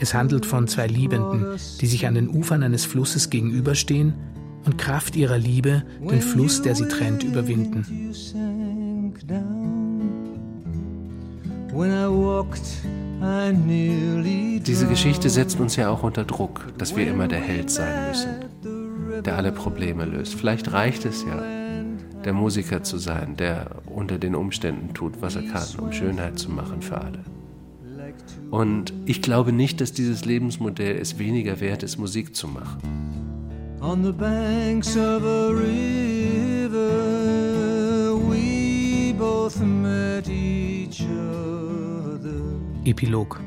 Es handelt von zwei Liebenden, die sich an den Ufern eines Flusses gegenüberstehen und Kraft ihrer Liebe den Fluss, der sie trennt, überwinden. Diese Geschichte setzt uns ja auch unter Druck, dass wir immer der Held sein müssen, der alle Probleme löst. Vielleicht reicht es ja, der Musiker zu sein, der unter den Umständen tut, was er kann, um Schönheit zu machen für alle. Und ich glaube nicht, dass dieses Lebensmodell es weniger wert ist, Musik zu machen. On the banks of a river, we both met each other. Epilog.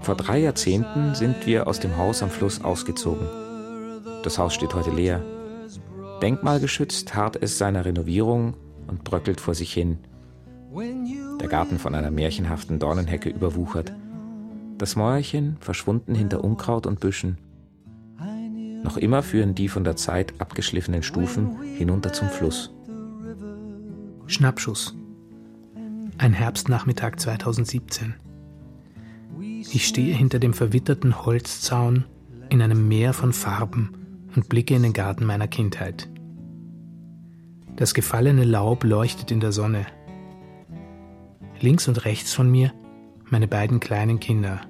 Vor drei Jahrzehnten sind wir aus dem Haus am Fluss ausgezogen. Das Haus steht heute leer. Denkmalgeschützt harrt es seiner Renovierung und bröckelt vor sich hin. Der Garten von einer märchenhaften Dornenhecke überwuchert. Das Mäuerchen verschwunden hinter Unkraut und Büschen. Noch immer führen die von der Zeit abgeschliffenen Stufen hinunter zum Fluss. Schnappschuss. Ein Herbstnachmittag 2017. Ich stehe hinter dem verwitterten Holzzaun in einem Meer von Farben und blicke in den Garten meiner Kindheit. Das gefallene Laub leuchtet in der Sonne. Links und rechts von mir meine beiden kleinen Kinder.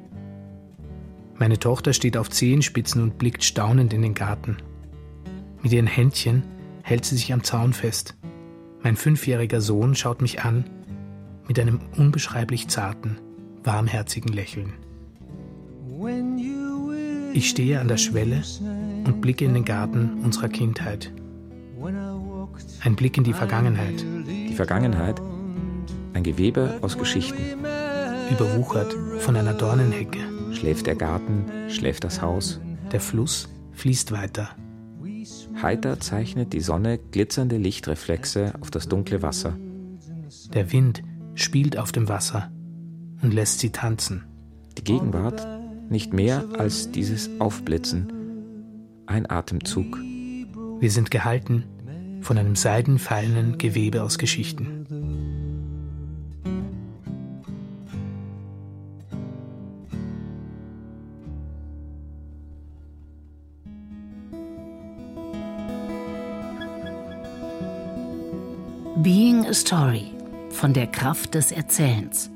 Meine Tochter steht auf Zehenspitzen und blickt staunend in den Garten. Mit ihren Händchen hält sie sich am Zaun fest. Mein fünfjähriger Sohn schaut mich an mit einem unbeschreiblich zarten, warmherzigen Lächeln. Ich stehe an der Schwelle und blicke in den Garten unserer Kindheit. Ein Blick in die Vergangenheit. Die Vergangenheit? Ein Gewebe aus Geschichten. Überwuchert von einer Dornenhecke. Schläft der Garten, schläft das Haus. Der Fluss fließt weiter. Heiter zeichnet die Sonne glitzernde Lichtreflexe auf das dunkle Wasser. Der Wind spielt auf dem Wasser und lässt sie tanzen. Die Gegenwart nicht mehr als dieses Aufblitzen, ein Atemzug. Wir sind gehalten von einem seidenfeinen Gewebe aus Geschichten. Being a Story von der Kraft des Erzählens.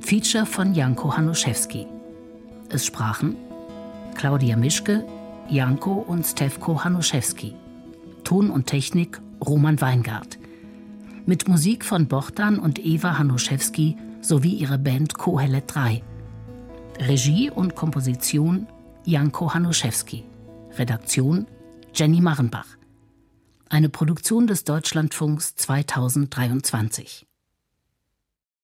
Feature von Janko Hanuszewski. Es sprachen Claudia Mischke, Janko und Stefko Hanuszewski. Ton und Technik Roman Weingart. Mit Musik von Bochtan und Eva Hanuszewski sowie ihre Band Kohelet 3. Regie und Komposition Janko Hanuszewski. Redaktion Jenny Marrenbach. Eine Produktion des Deutschlandfunks 2023.